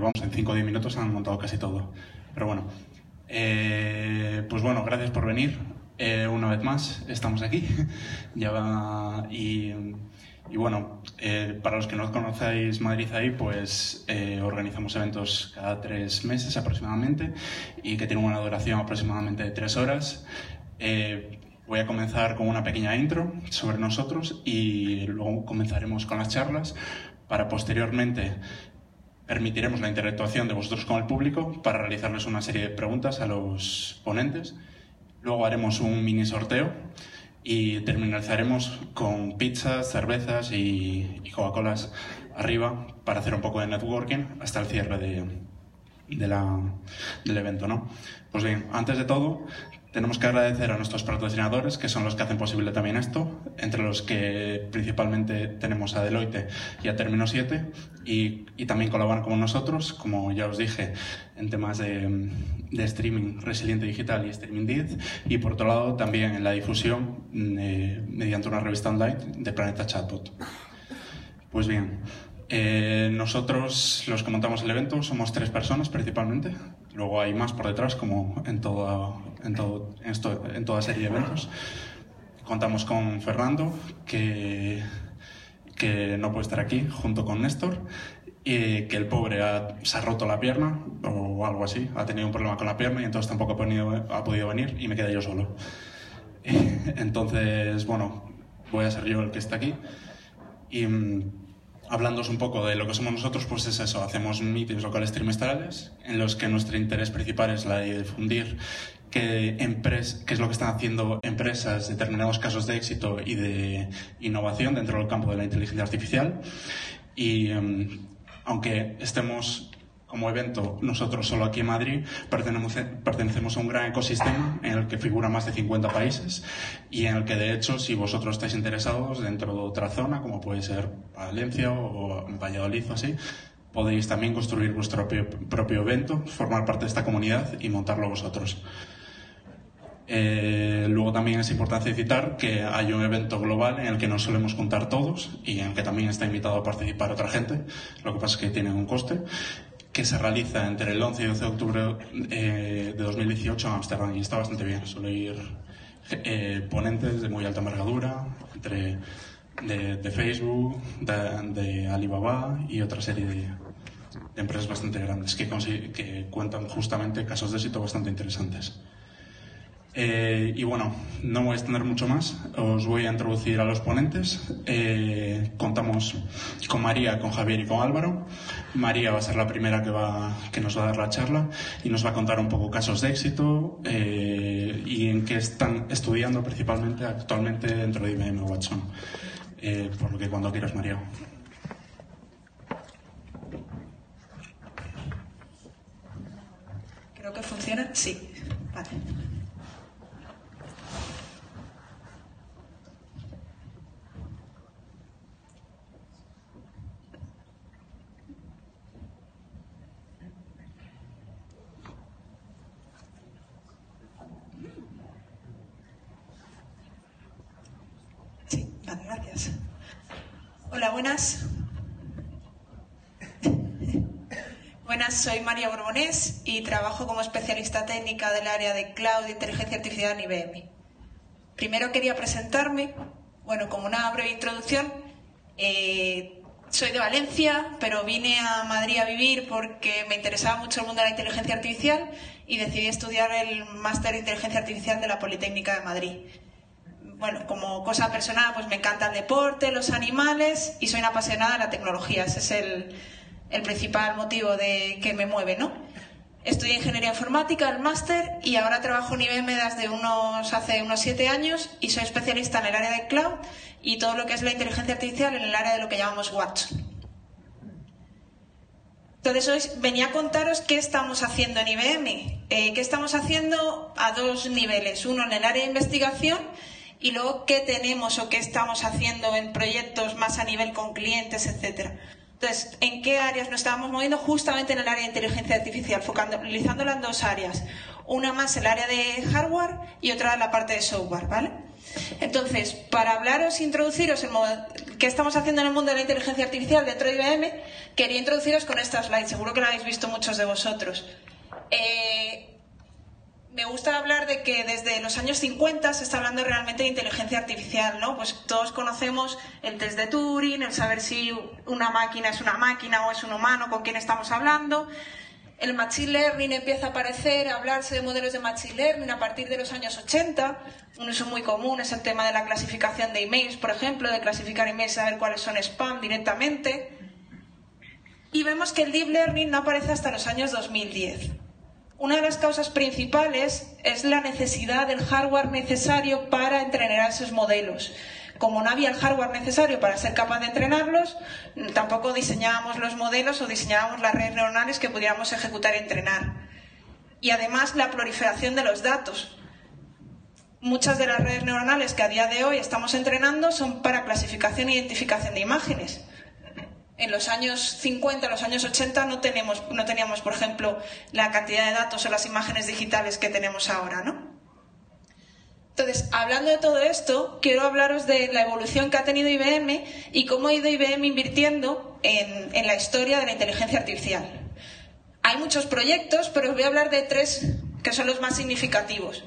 vamos, en 5 o 10 minutos han montado casi todo. Pero bueno, eh, pues bueno, gracias por venir. Eh, una vez más, estamos aquí. ya va, y, y, bueno, eh, para los que no conocéis Madrid ahí, pues organizamos eventos cada tres meses aproximadamente y que tienen una duración aproximadamente de tres horas. Voy a comenzar con una pequeña intro sobre nosotros y luego comenzaremos con las charlas para posteriormente permitiremos la interactuación de vosotros con el público para realizarles una serie de preguntas a los ponentes. Luego haremos un mini sorteo y terminaremos con pizzas, cervezas y, Coca-Colas arriba para hacer un poco de networking hasta el cierre de, del evento. ¿no? Pues bien, antes de todo, tenemos que agradecer a nuestros patrocinadores, que son los que hacen posible también esto, entre los que principalmente tenemos a Deloitte y a Termino 7, y, también colaboran con nosotros, como ya os dije, en temas de, streaming resiliente digital y streaming 10, y por otro lado también en la difusión eh, mediante una revista online de Planeta Chatbot. Pues bien, eh, nosotros, los que montamos el evento, somos tres personas principalmente. Luego hay más por detrás, como en toda, en todo, esto, en toda serie de eventos. Contamos con Fernando, que, que no puede estar aquí, junto con Néstor, y que el pobre se ha roto la pierna o algo así, ha tenido un problema con la pierna y entonces tampoco ha, podido, ha podido venir y me quedé yo solo. Entonces, bueno, voy a ser yo el que está aquí. Y hablándoos un poco de lo que somos nosotros, pues es eso, hacemos meetings locales trimestrales en los que nuestro interés principal es la de difundir qué, qué es lo que están haciendo empresas, determinados casos de éxito y de innovación dentro del campo de la inteligencia artificial. Y em, aunque estemos como evento, nosotros solo aquí en Madrid pertenecemos, a un gran ecosistema en el que figuran más de 50 países y en el que, de hecho, si vosotros estáis interesados dentro de otra zona, como puede ser Valencia o Valladolid o así, podéis también construir vuestro propio, evento, formar parte de esta comunidad y montarlo vosotros. Eh, luego también es importante citar que hay un evento global en el que nos solemos juntar todos y en el que también está invitado a participar otra gente. Lo que pasa es que tiene un coste que se realiza entre el 11 y 12 de octubre eh, de 2018 en Amsterdam y está bastante bien. Suele ir eh, ponentes de muy alta envergadura, entre de, Facebook, de, Alibaba y otra serie de, empresas bastante grandes que, que cuentan justamente casos de éxito bastante interesantes. Eh, y bueno, no voy a extender mucho más, os voy a introducir a los ponentes. Eh, contamos con María, con Javier y con Álvaro. María va a ser la primera que, va, que nos va a dar la charla y nos va a contar un poco casos de éxito eh, y en qué están estudiando principalmente actualmente dentro de IBM Watson. por lo que cuando quieras, María. Creo que funciona. Sí. Vale. Gracias. Hola, buenas. Buenas, soy María Borbonés y trabajo como especialista técnica del área de Cloud e Inteligencia Artificial en IBM. Primero quería presentarme, bueno, como una breve introducción. Eh, soy de Valencia, pero vine a Madrid a vivir porque me interesaba mucho el mundo de la inteligencia artificial y decidí estudiar el máster de inteligencia artificial de la Politécnica de Madrid bueno, como cosa personal, pues me encanta el deporte, los animales y soy una apasionada de la tecnología. Ese es el, el principal motivo de que me mueve, ¿no? Estudié ingeniería informática, el máster, y ahora trabajo en IBM desde unos, hace unos siete años y soy especialista en el área de cloud y todo lo que es la inteligencia artificial en el área de lo que llamamos Watson. Entonces hoy venía a contaros qué estamos haciendo en IBM. Eh, ¿Qué estamos haciendo a dos niveles? Uno en el área de investigación y luego qué tenemos o qué estamos haciendo en proyectos más a nivel con clientes, etcétera. Entonces, ¿en qué áreas nos estábamos moviendo? Justamente en el área de inteligencia artificial, focalizándola en dos áreas. Una más el área de hardware y otra la parte de software, ¿vale? Entonces, para hablaros, introduciros en qué estamos haciendo en el mundo de la inteligencia artificial dentro de IBM, quería introduciros con esta slide. Seguro que la habéis visto muchos de vosotros. Eh, me gusta hablar de que desde los años 50 se está hablando realmente de inteligencia artificial, ¿no? Pues todos conocemos el test de Turing, el saber si una máquina es una máquina o es un humano, con quién estamos hablando. El machine learning empieza a aparecer, a hablarse de modelos de machine learning a partir de los años 80. Un uso muy común es el tema de la clasificación de emails, por ejemplo, de clasificar emails saber cuáles son spam directamente. Y vemos que el deep learning no aparece hasta los años 2010. Una de las causas principales es la necesidad del hardware necesario para entrenar esos modelos. Como no había el hardware necesario para ser capaz de entrenarlos, tampoco diseñábamos los modelos o diseñábamos las redes neuronales que pudiéramos ejecutar y entrenar. Y además la proliferación de los datos. Muchas de las redes neuronales que a día de hoy estamos entrenando son para clasificación e identificación de imágenes en los años 50, los años 80 no, tenemos, no teníamos, por ejemplo, la cantidad de datos o las imágenes digitales que tenemos ahora, ¿no? Entonces, hablando de todo esto, quiero hablaros de la evolución que ha tenido IBM y cómo ha ido IBM invirtiendo en, en la historia de la inteligencia artificial. Hay muchos proyectos, pero os voy a hablar de tres que son los más significativos.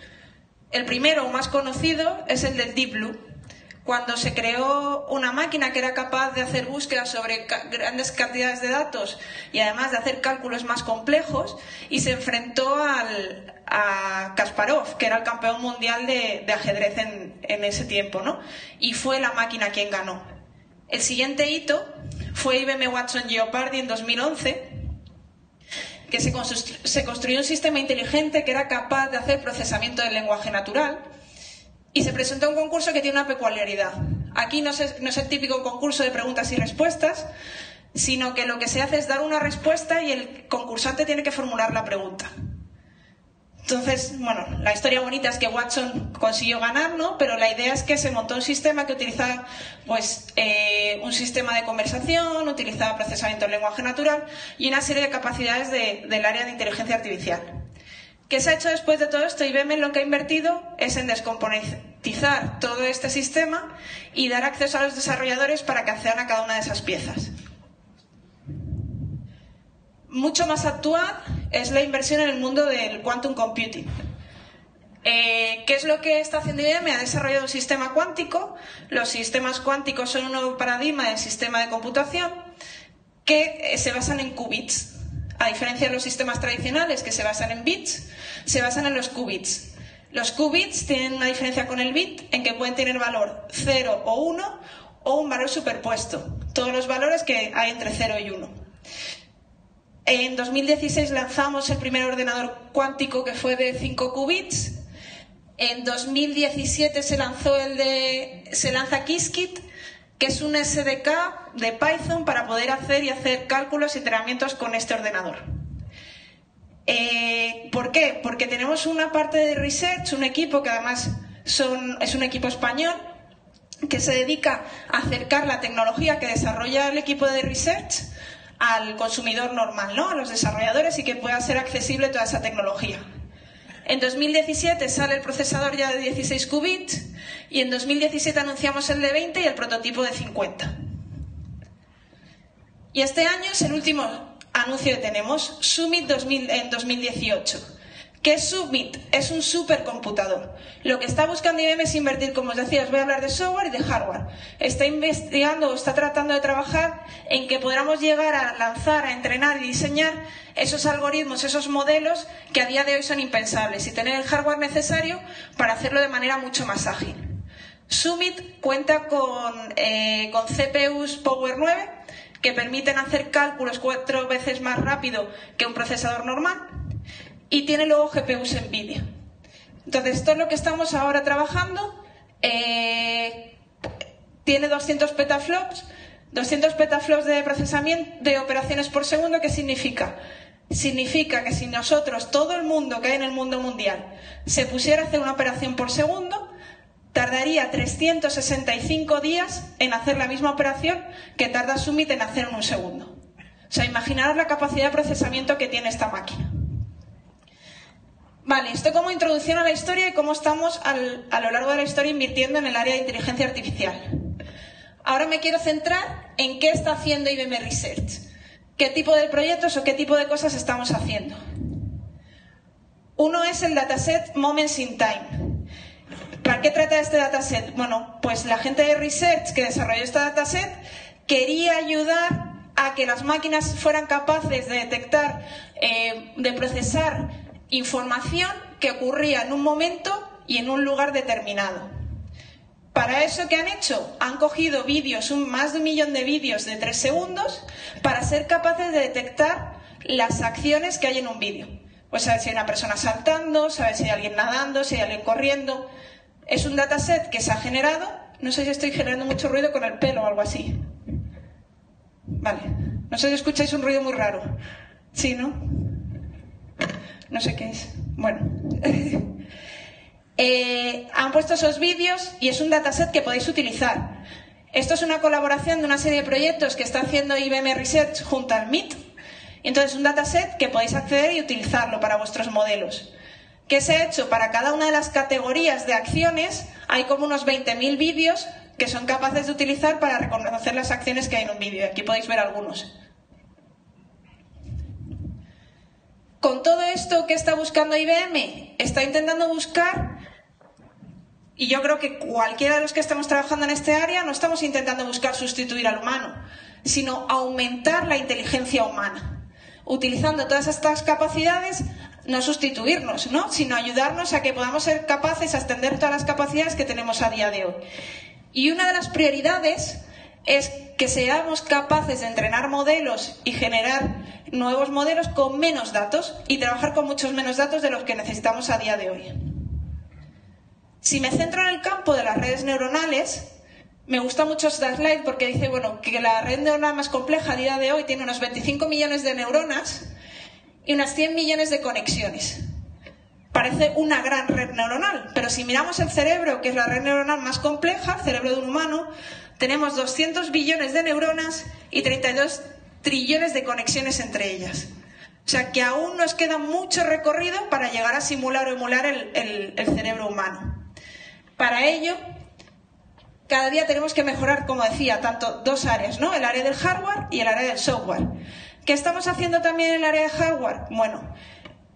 El primero, o más conocido, es el del Deep Blue, cuando se creó una máquina que era capaz de hacer búsquedas sobre grandes cantidades de datos y además de hacer cálculos más complejos y se enfrentó a Kasparov, que era el campeón mundial de, ajedrez en, ese tiempo, ¿no? Y fue la máquina quien ganó. El siguiente hito fue IBM Watson Jeopardy en 2011, que se, se construyó un sistema inteligente que era capaz de hacer procesamiento del lenguaje natural y se presentó un concurso que tiene una peculiaridad. Aquí no es, el típico concurso de preguntas y respuestas, sino que lo que se hace es dar una respuesta y el concursante tiene que formular la pregunta. Entonces, bueno, la historia bonita es que Watson consiguió ganar, ¿no? Pero la idea es que se montó un sistema que utilizaba, pues, eh, un sistema de conversación, utilizaba procesamiento del lenguaje natural y una serie de capacidades del área de inteligencia artificial. ¿Qué se ha hecho después de todo esto? IBM lo que ha invertido es en descomponentizar todo este sistema y dar acceso a los desarrolladores para que accedan a cada una de esas piezas. Mucho más actual es la inversión en el mundo del quantum computing. Eh, ¿Qué es lo que está haciendo IBM? Ha desarrollado un sistema cuántico. Los sistemas cuánticos son un nuevo paradigma del sistema de computación que eh, se basan en qubits. A diferencia de los sistemas tradicionales que se basan en bits, se basan en los qubits. Los qubits tienen una diferencia con el bit en que pueden tener valor 0 o 1 o un valor superpuesto. Todos los valores que hay entre 0 y 1. En 2016 lanzamos el primer ordenador cuántico que fue de 5 qubits. En 2017 se lanzó el de se lanza Qiskit que es un SDK de Python para poder hacer y hacer cálculos y entrenamientos con este ordenador. Eh, ¿Por qué? Porque tenemos una parte de research, un equipo que además es un equipo español que se dedica a acercar la tecnología que desarrolla el equipo de research al consumidor normal, ¿no? a los desarrolladores y que pueda ser accesible toda esa tecnología. En 2017 sale el procesador ya de 16 qubits y en 2017 anunciamos el de 20 y el prototipo de 50. Y este año es el último anuncio que tenemos, Summit 2000, en 2018. ¿Qué es? Es un supercomputador. Lo que está buscando IBM es invertir, como os decía, os voy a hablar de software y de hardware. Está investigando, está tratando de trabajar en que podamos llegar a lanzar, a entrenar y diseñar esos algoritmos, esos modelos que a día de hoy son impensables y tener el hardware necesario para hacerlo de manera mucho más ágil. Summit cuenta con, eh, con CPUs Power 9 que permiten hacer cálculos cuatro veces más rápido que un procesador normal y tiene luego GPUs NVIDIA. Entonces, es lo que estamos ahora trabajando. Eh, tiene 200 petaflops, 200 petaflops de procesamiento de operaciones por segundo. ¿Qué significa? Significa que si nosotros, todo el mundo que hay en el mundo mundial, se pusiera a hacer una operación por segundo, tardaría 365 días en hacer la misma operación que tarda Summit en hacer en un segundo. O sea, imaginaros la capacidad de procesamiento que tiene esta máquina. Vale, esto como introducción a la historia y cómo estamos a lo largo de la historia invirtiendo en el área de inteligencia artificial. Ahora me quiero centrar en qué está haciendo IBM Research, qué tipo de proyectos o qué tipo de cosas estamos haciendo. Uno es el dataset Moments in Time. ¿Para qué trata este dataset? Bueno, pues la gente de Research que desarrolló este dataset quería ayudar a que las máquinas fueran capaces de detectar, eh, de procesar información que ocurría en un momento y en un lugar determinado. Para eso, ¿qué han hecho? Han cogido vídeos, un, más de un millón de vídeos de tres segundos, para ser capaces de detectar las acciones que hay en un vídeo. Pues saber si hay una persona saltando, saber si hay alguien nadando, si hay alguien corriendo. Es un dataset que se ha generado. No sé si estoy generando mucho ruido con el pelo o algo así. Vale. No sé si escucháis un ruido muy raro. Sí, ¿no? No sé qué es. Bueno. Eh, han puesto esos vídeos y es un dataset que podéis utilizar. Esto es una colaboración de una serie de proyectos que está haciendo IBM Research junto al MIT. Entonces, un dataset que podéis acceder y utilizarlo para vuestros modelos. ¿Qué se ha hecho? Para cada una de las categorías de acciones hay como unos 20.000 vídeos que son capaces de utilizar para reconocer las acciones que hay en un vídeo. Aquí podéis ver algunos. Con todo esto que está buscando IBM, está intentando buscar, y yo creo que cualquiera de los que estamos trabajando en este área no estamos intentando buscar sustituir al humano, sino aumentar la inteligencia humana, utilizando todas estas capacidades no sustituirnos, ¿no? sino ayudarnos a que podamos ser capaces de extender todas las capacidades que tenemos a día de hoy. Y una de las prioridades es que seamos capaces de entrenar modelos y generar nuevos modelos con menos datos y trabajar con muchos menos datos de los que necesitamos a día de hoy. Si me centro en el campo de las redes neuronales, me gusta mucho esta slide porque dice bueno, que la red neuronal más compleja a día de hoy tiene unos 25 millones de neuronas y unas 100 millones de conexiones. Parece una gran red neuronal, pero si miramos el cerebro, que es la red neuronal más compleja, el cerebro de un humano, tenemos 200 billones de neuronas y 32 trillones de conexiones entre ellas. O sea que aún nos queda mucho recorrido para llegar a simular o emular el, cerebro humano. Para ello, cada día tenemos que mejorar, como decía, tanto dos áreas, ¿no? El área del hardware y el área del software. ¿Qué estamos haciendo también en el área de hardware? Bueno,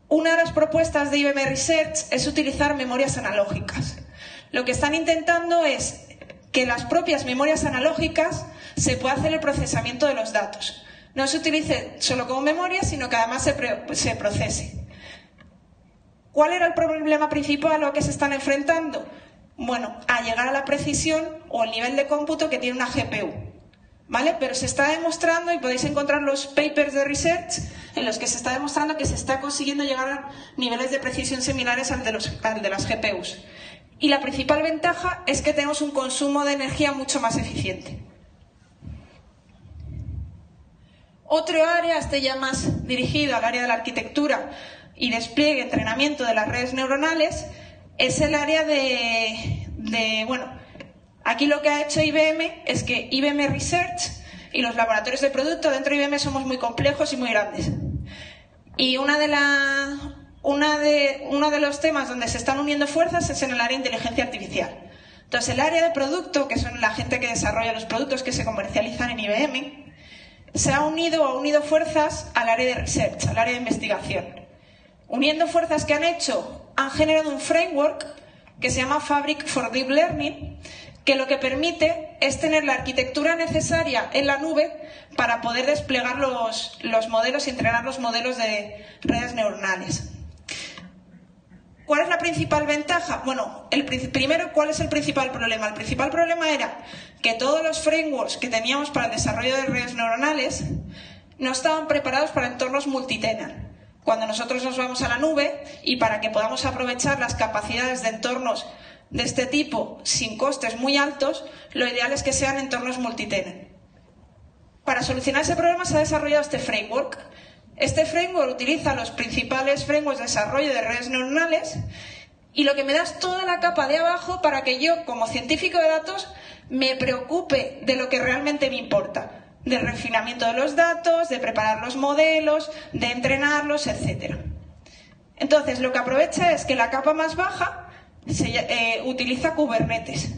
una de las propuestas de IBM Research es utilizar memorias analógicas. Lo que están intentando es que las propias memorias analógicas se pueda hacer el procesamiento de los datos. No se utilice solo como memoria, sino que además se, procese. ¿Cuál era el problema principal a lo que se están enfrentando? Bueno, a llegar a la precisión o el nivel de cómputo que tiene una GPU. ¿Vale? Pero se está demostrando, y podéis encontrar los papers de research, en los que se está demostrando que se está consiguiendo llegar a niveles de precisión similares al de, al de las GPUs. Y la principal ventaja es que tenemos un consumo de energía mucho más eficiente. Otro área, este ya más dirigido al área de la arquitectura y despliegue entrenamiento de las redes neuronales, es el área de, de, bueno, aquí lo que ha hecho IBM es que IBM Research y los laboratorios de producto dentro de IBM somos muy complejos y muy grandes. Y una de las uno de los temas donde se están uniendo fuerzas es en el área de inteligencia artificial. Entonces, el área de producto, que son la gente que desarrolla los productos que se comercializan en IBM, se ha unido o ha unido fuerzas al área de research, al área de investigación. Uniendo fuerzas que han hecho, han generado un framework que se llama Fabric for Deep Learning, que lo que permite es tener la arquitectura necesaria en la nube para poder desplegar los modelos y entrenar los modelos de redes neuronales. ¿Cuál es la principal ventaja? Bueno, el primero, ¿cuál es el principal problema? El principal problema era que todos los frameworks que teníamos para el desarrollo de redes neuronales no estaban preparados para entornos multitenant. Cuando nosotros nos vamos a la nube y para que podamos aprovechar las capacidades de entornos de este tipo sin costes muy altos, lo ideal es que sean entornos multitenant. Para solucionar ese problema se ha desarrollado este framework este framework utiliza los principales frameworks de desarrollo de redes neuronales y lo que me da es toda la capa de abajo para que yo, como científico de datos, me preocupe de lo que realmente me importa, del refinamiento de los datos, de preparar los modelos, de entrenarlos, etc. Entonces, lo que aprovecha es que la capa más baja se, eh, utiliza Kubernetes.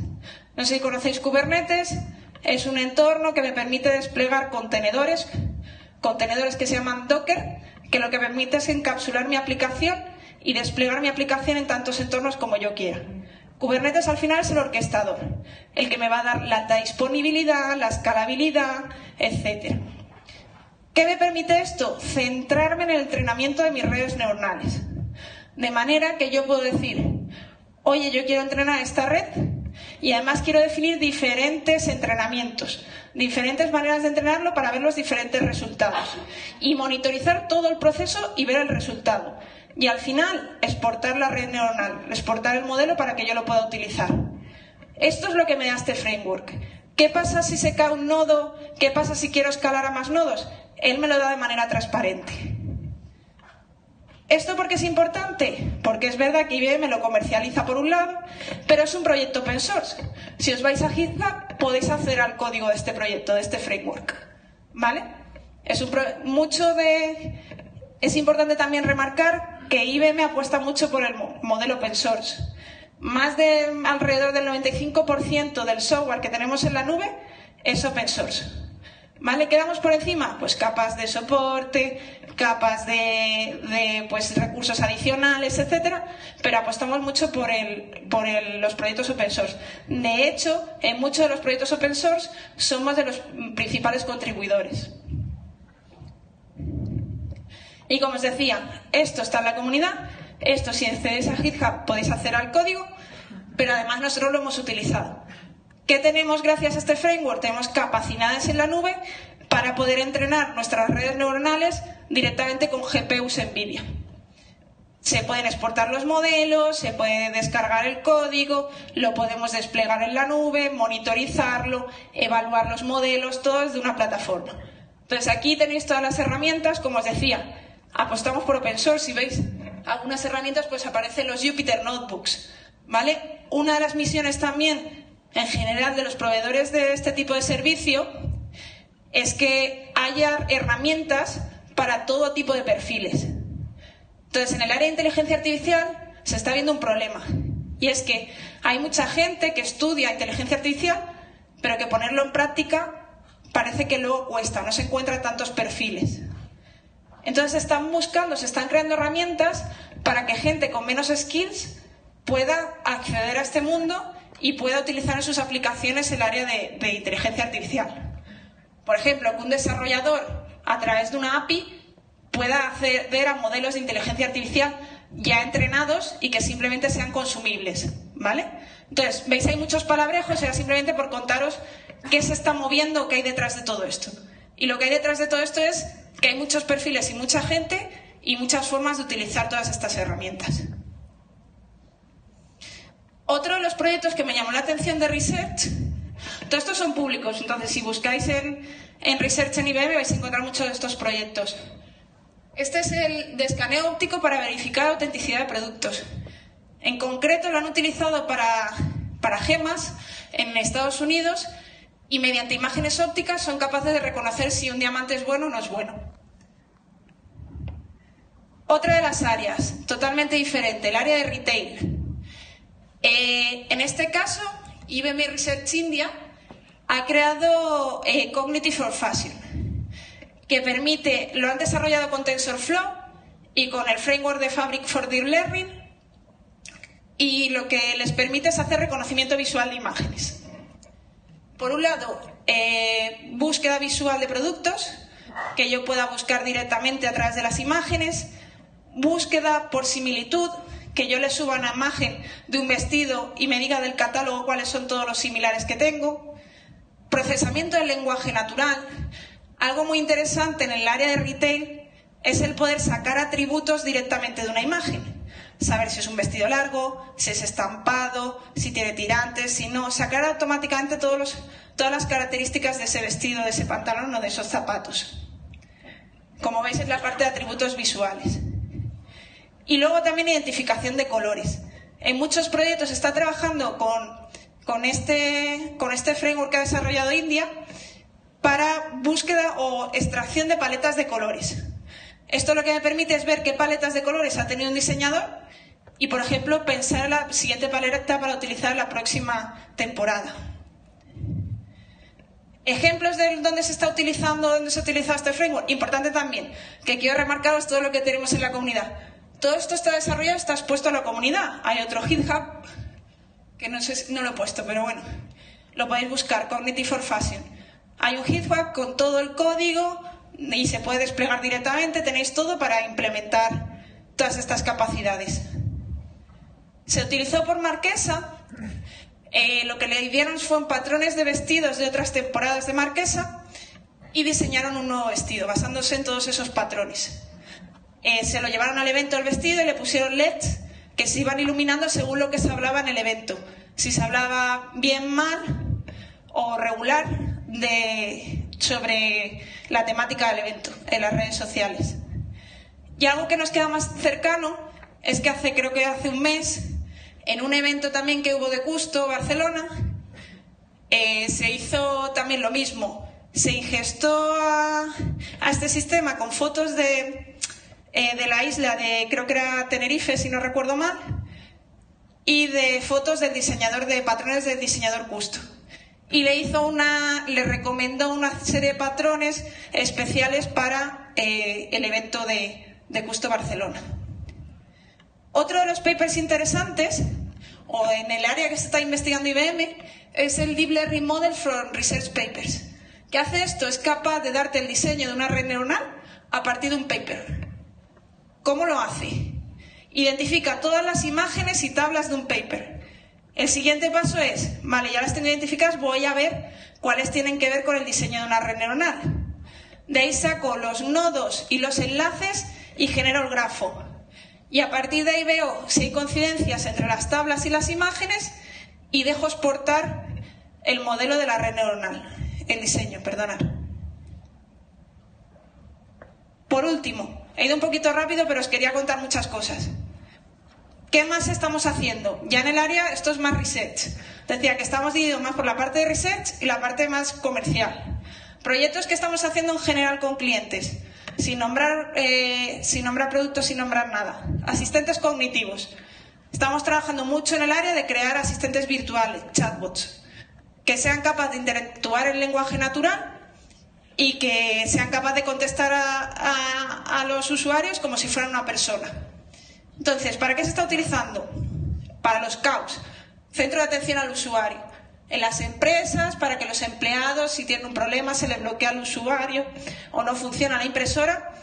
No sé si conocéis Kubernetes, es un entorno que me permite desplegar contenedores, contenedores que se llaman Docker, que lo que permite es encapsular mi aplicación y desplegar mi aplicación en tantos entornos como yo quiera. Kubernetes al final es el orquestador, el que me va a dar la disponibilidad, la escalabilidad, etc. ¿Qué me permite esto? Centrarme en el entrenamiento de mis redes neuronales. De manera que yo puedo decir, oye, yo quiero entrenar esta red y además quiero definir diferentes entrenamientos, diferentes maneras de entrenarlo para ver los diferentes resultados y monitorizar todo el proceso y ver el resultado y al final exportar la red neuronal, exportar el modelo para que yo lo pueda utilizar. Esto es lo que me da este framework. ¿Qué pasa si se cae un nodo? ¿Qué pasa si quiero escalar a más nodos? Él me lo da de manera transparente. ¿Esto por qué es importante? Porque es verdad que IBM lo comercializa por un lado, pero es un proyecto open source. Si os vais a GitHub, podéis acceder al código de este proyecto, de este framework. ¿Vale? Es un mucho de... Es importante también remarcar que IBM apuesta mucho por el modelo open source. Más de alrededor del 95% del software que tenemos en la nube es open source. ¿Vale? Quedamos por encima, pues capas de soporte, capas de, pues, recursos adicionales, etcétera, pero apostamos mucho por, el, por los proyectos open source. De hecho, en muchos de los proyectos open source somos de los principales contribuidores. Y como os decía, esto está en la comunidad, esto si accedéis a GitHub podéis hacer al código, pero además nosotros lo hemos utilizado. ¿Qué tenemos gracias a este framework? Tenemos capacidades en la nube para poder entrenar nuestras redes neuronales directamente con GPUs NVIDIA. Se pueden exportar los modelos, se puede descargar el código, lo podemos desplegar en la nube, monitorizarlo, evaluar los modelos, todo desde una plataforma. Entonces aquí tenéis todas las herramientas, como os decía, apostamos por open source. Si veis algunas herramientas, pues aparecen los Jupyter Notebooks. ¿Vale? Una de las misiones también, en general, de los proveedores de este tipo de servicio es que haya herramientas para todo tipo de perfiles. Entonces, en el área de inteligencia artificial se está viendo un problema. Y es que hay mucha gente que estudia inteligencia artificial, pero que ponerlo en práctica parece que luego cuesta, no se encuentran tantos perfiles. Entonces se están buscando, se están creando herramientas para que gente con menos skills pueda acceder a este mundo y pueda utilizar en sus aplicaciones el área de, inteligencia artificial. Por ejemplo, que un desarrollador a través de una API pueda acceder a modelos de inteligencia artificial ya entrenados y que simplemente sean consumibles, ¿vale? Entonces, veis, hay muchos palabrejos, era simplemente por contaros qué se está moviendo, qué hay detrás de todo esto. Y lo que hay detrás de todo esto es que hay muchos perfiles y mucha gente y muchas formas de utilizar todas estas herramientas. Otro de los proyectos que me llamó la atención de Research, todos estos son públicos, entonces si buscáis en, Research en IBM vais a encontrar muchos de estos proyectos. Este es el de escaneo óptico para verificar autenticidad de productos. En concreto lo han utilizado para, para gemas en Estados Unidos y mediante imágenes ópticas son capaces de reconocer si un diamante es bueno o no es bueno. Otra de las áreas, totalmente diferente, el área de retail. Eh, en este caso, IBM Research India ha creado eh, Cognitive for Fashion, que permite, lo han desarrollado con TensorFlow y con el framework de Fabric for Deep Learning, y lo que les permite es hacer reconocimiento visual de imágenes. Por un lado, eh, búsqueda visual de productos, que yo pueda buscar directamente a través de las imágenes, búsqueda por similitud, que yo le suba una imagen de un vestido y me diga del catálogo cuáles son todos los similares que tengo, procesamiento del lenguaje natural. Algo muy interesante en el área de retail es el poder sacar atributos directamente de una imagen saber si es un vestido largo, si es estampado, si tiene tirantes, si no, sacar automáticamente todas las características de ese vestido, de ese pantalón o de esos zapatos. Como veis es la parte de atributos visuales. Y luego también identificación de colores. En muchos proyectos está trabajando con, este, con este framework que ha desarrollado India para búsqueda o extracción de paletas de colores. Esto lo que me permite es ver qué paletas de colores ha tenido un diseñador y, por ejemplo, pensar la siguiente paleta para utilizar la próxima temporada. Ejemplos de dónde se está utilizando, dónde se ha utilizado este framework. Importante también, que quiero remarcaros todo lo que tenemos en la comunidad. Todo esto está desarrollado, está expuesto a la comunidad. Hay otro GitHub, que no, lo he puesto, pero bueno, lo podéis buscar, Cognitive for Fashion. Hay un GitHub con todo el código y se puede desplegar directamente, tenéis todo para implementar todas estas capacidades. Se utilizó por Marquesa eh, lo que le dieron fueron patrones de vestidos de otras temporadas de Marquesa y diseñaron un nuevo vestido basándose en todos esos patrones. Eh, se lo llevaron al evento el vestido y le pusieron LEDs que se iban iluminando según lo que se hablaba en el evento. Si se hablaba bien, mal o regular de, sobre la temática del evento en las redes sociales. Y algo que nos queda más cercano es que hace, creo que hace un mes, en un evento también que hubo de Custo, Barcelona, eh, se hizo también lo mismo. Se ingestó a, este sistema con fotos de, eh, de la isla de, creo que era Tenerife, si no recuerdo mal, y de fotos del diseñador de patrones del diseñador Custo. Y le hizo una, le recomendó una serie de patrones especiales para eh, el evento de, Custo Barcelona. Otro de los papers interesantes, o en el área que se está investigando IBM, es el Deep Learning Model from Research Papers. ¿Qué hace esto? Es capaz de darte el diseño de una red neuronal a partir de un paper. ¿Cómo lo hace? Identifica todas las imágenes y tablas de un paper. El siguiente paso es, vale, ya las tengo identificadas, voy a ver cuáles tienen que ver con el diseño de una red neuronal. De ahí saco los nodos y los enlaces y genero el grafo. Y a partir de ahí veo si hay coincidencias entre las tablas y las imágenes y dejo exportar el modelo de la red neuronal, el diseño, perdonad. Por último, he ido un poquito rápido, pero os quería contar muchas cosas. ¿Qué más estamos haciendo? Ya en el área, esto es más research. Decía que estamos divididos más por la parte de research y la parte más comercial. Proyectos que estamos haciendo en general con clientes sin nombrar, eh, sin nombrar productos, sin nombrar nada. Asistentes cognitivos. Estamos trabajando mucho en el área de crear asistentes virtuales, chatbots, que sean capaces de interactuar en lenguaje natural y que sean capaces de contestar a, los usuarios como si fueran una persona. Entonces, ¿para qué se está utilizando? Para los CAUS, Centro de Atención al Usuario en las empresas para que los empleados, si tienen un problema, se les bloquea al usuario o no funciona la impresora,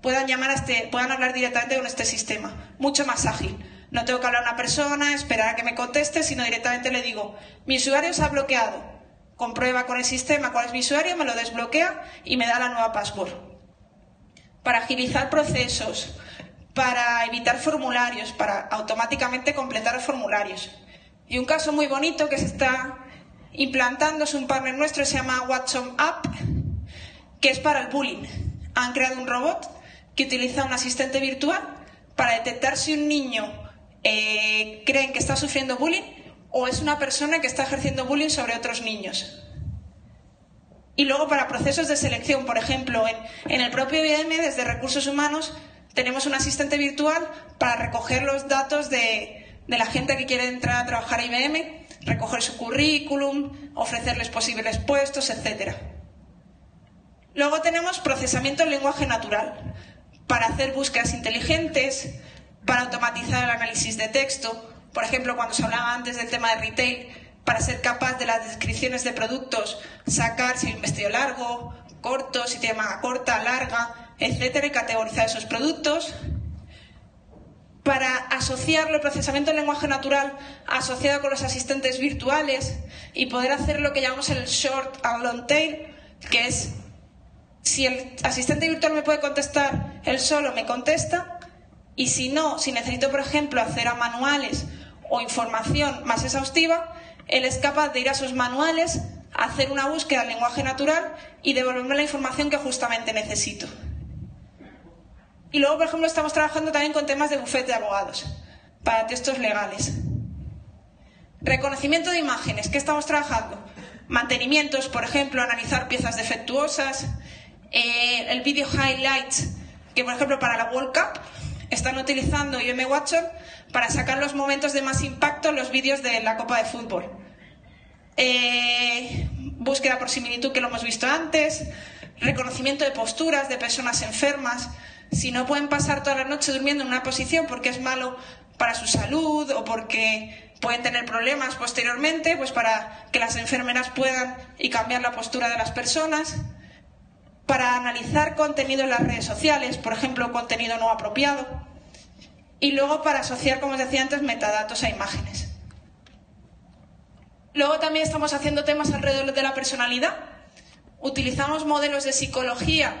puedan llamar a este, puedan hablar directamente con este sistema. Mucho más ágil. No tengo que hablar a una persona, esperar a que me conteste, sino directamente le digo, mi usuario se ha bloqueado. Comprueba con el sistema cuál es mi usuario, me lo desbloquea y me da la nueva password. Para agilizar procesos, para evitar formularios, para automáticamente completar formularios. Y un caso muy bonito que se está implantando es un partner nuestro, se llama Watson App, que es para el bullying. Han creado un robot que utiliza un asistente virtual para detectar si un niño eh, creen que está sufriendo bullying o es una persona que está ejerciendo bullying sobre otros niños. Y luego para procesos de selección, por ejemplo, en, el propio IBM, desde recursos humanos, tenemos un asistente virtual para recoger los datos de, de la gente que quiere entrar a trabajar a IBM, recoger su currículum, ofrecerles posibles puestos, etc. Luego tenemos procesamiento en lenguaje natural, para hacer búsquedas inteligentes, para automatizar el análisis de texto, por ejemplo, cuando se hablaba antes del tema de retail, para ser capaz de las descripciones de productos, sacar si un vestido largo, corto, si tiene manga corta, larga, etcétera, y categorizar esos productos para asociarlo, el procesamiento del lenguaje natural asociado con los asistentes virtuales y poder hacer lo que llamamos el short and long tail, que es si el asistente virtual me puede contestar, él solo me contesta, y si no, si necesito, por ejemplo, hacer a manuales o información más exhaustiva, él es capaz de ir a sus manuales, hacer una búsqueda en lenguaje natural y devolverme la información que justamente necesito. Y luego, por ejemplo, estamos trabajando también con temas de bufete de abogados para textos legales. Reconocimiento de imágenes, ¿qué estamos trabajando? Mantenimientos, por ejemplo, analizar piezas defectuosas, eh, el video highlights que, por ejemplo, para la World Cup están utilizando IM Watson para sacar los momentos de más impacto en los vídeos de la Copa de Fútbol. Eh, búsqueda por similitud que lo hemos visto antes, reconocimiento de posturas de personas enfermas. Si no pueden pasar toda la noche durmiendo en una posición porque es malo para su salud o porque pueden tener problemas posteriormente, pues para que las enfermeras puedan y cambiar la postura de las personas. Para analizar contenido en las redes sociales, por ejemplo, contenido no apropiado. Y luego para asociar, como os decía antes, metadatos a imágenes. Luego también estamos haciendo temas alrededor de la personalidad. Utilizamos modelos de psicología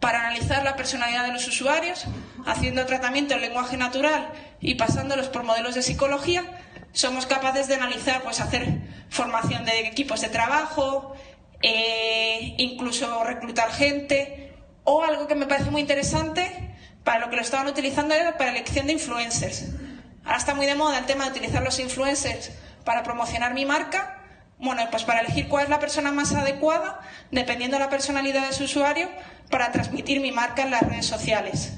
para analizar la personalidad de los usuarios, haciendo tratamiento en lenguaje natural y pasándolos por modelos de psicología. Somos capaces de analizar, pues hacer formación de equipos de trabajo, eh, incluso reclutar gente, o algo que me parece muy interesante, para lo que lo estaban utilizando era para elección de influencers. Ahora está muy de moda el tema de utilizar los influencers para promocionar mi marca, bueno, pues para elegir cuál es la persona más adecuada, dependiendo de la personalidad de su usuario, para transmitir mi marca en las redes sociales.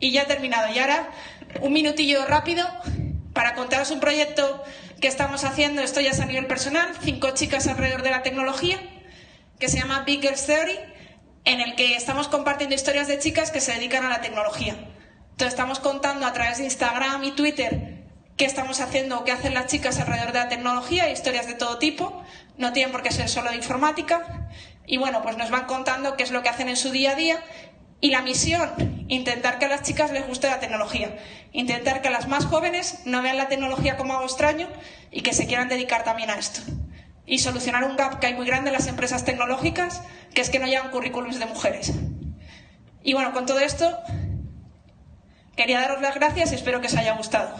Y ya he terminado. Y ahora un minutillo rápido para contaros un proyecto que estamos haciendo, esto ya es a nivel personal, cinco chicas alrededor de la tecnología, que se llama Big Girls Theory, en el que estamos compartiendo historias de chicas que se dedican a la tecnología. Entonces estamos contando a través de Instagram y Twitter qué estamos haciendo o qué hacen las chicas alrededor de la tecnología, historias de todo tipo, no tienen por qué ser solo de informática. Y bueno, pues nos van contando qué es lo que hacen en su día a día. Y la misión, intentar que a las chicas les guste la tecnología, intentar que las más jóvenes no vean la tecnología como algo extraño y que se quieran dedicar también a esto. Y solucionar un gap que hay muy grande en las empresas tecnológicas, que es que no llevan currículums de mujeres. Y bueno, con todo esto, quería daros las gracias y espero que os haya gustado.